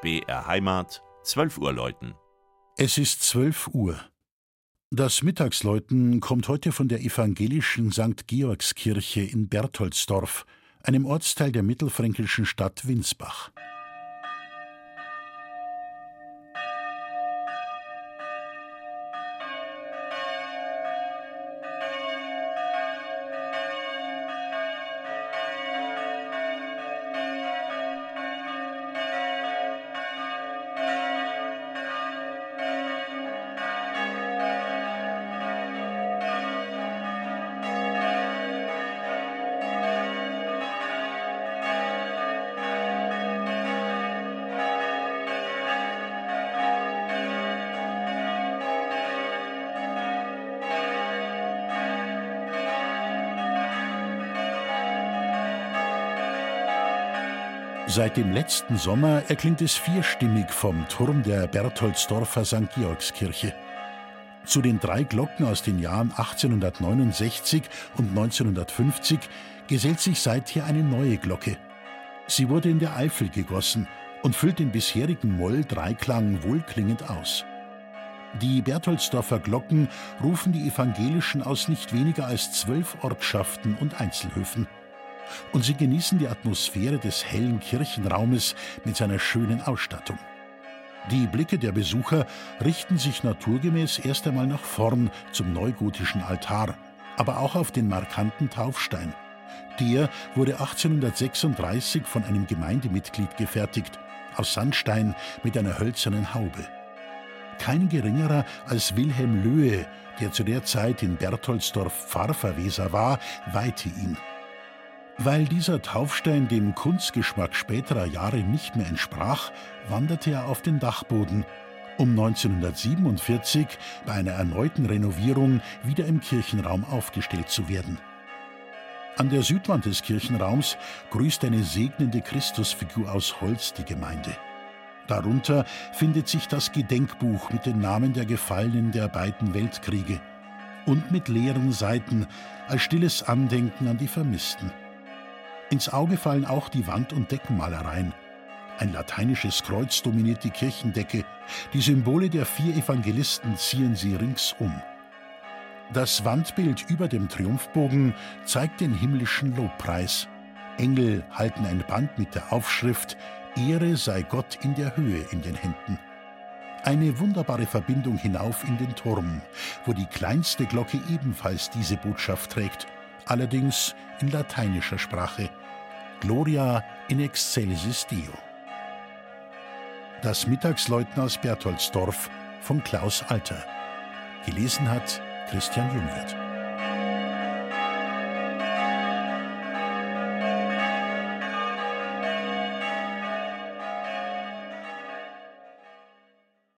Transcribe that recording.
BR Heimat, 12 Uhr läuten. Es ist 12 Uhr. Das Mittagsläuten kommt heute von der evangelischen St. Georgskirche in Bertholdsdorf, einem Ortsteil der mittelfränkischen Stadt Winsbach. Seit dem letzten Sommer erklingt es vierstimmig vom Turm der Bertholdsdorfer St. Georgskirche. Zu den drei Glocken aus den Jahren 1869 und 1950 gesellt sich seither eine neue Glocke. Sie wurde in der Eifel gegossen und füllt den bisherigen Moll-Dreiklang wohlklingend aus. Die Bertholdsdorfer Glocken rufen die Evangelischen aus nicht weniger als zwölf Ortschaften und Einzelhöfen und sie genießen die Atmosphäre des hellen Kirchenraumes mit seiner schönen Ausstattung. Die Blicke der Besucher richten sich naturgemäß erst einmal nach vorn zum neugotischen Altar, aber auch auf den markanten Taufstein. Der wurde 1836 von einem Gemeindemitglied gefertigt, aus Sandstein mit einer hölzernen Haube. Kein geringerer als Wilhelm Löhe, der zu der Zeit in Bertholdsdorf Pfarrverweser war, weihte ihn. Weil dieser Taufstein dem Kunstgeschmack späterer Jahre nicht mehr entsprach, wanderte er auf den Dachboden, um 1947 bei einer erneuten Renovierung wieder im Kirchenraum aufgestellt zu werden. An der Südwand des Kirchenraums grüßt eine segnende Christusfigur aus Holz die Gemeinde. Darunter findet sich das Gedenkbuch mit den Namen der Gefallenen der beiden Weltkriege und mit leeren Seiten als stilles Andenken an die Vermissten. Ins Auge fallen auch die Wand- und Deckenmalereien. Ein lateinisches Kreuz dominiert die Kirchendecke. Die Symbole der vier Evangelisten ziehen sie ringsum. Das Wandbild über dem Triumphbogen zeigt den himmlischen Lobpreis. Engel halten ein Band mit der Aufschrift Ehre sei Gott in der Höhe in den Händen. Eine wunderbare Verbindung hinauf in den Turm, wo die kleinste Glocke ebenfalls diese Botschaft trägt allerdings in lateinischer Sprache. Gloria in excelsis Deo. Das Mittagsläuten aus Bertholdsdorf von Klaus Alter. Gelesen hat Christian Jungwirth.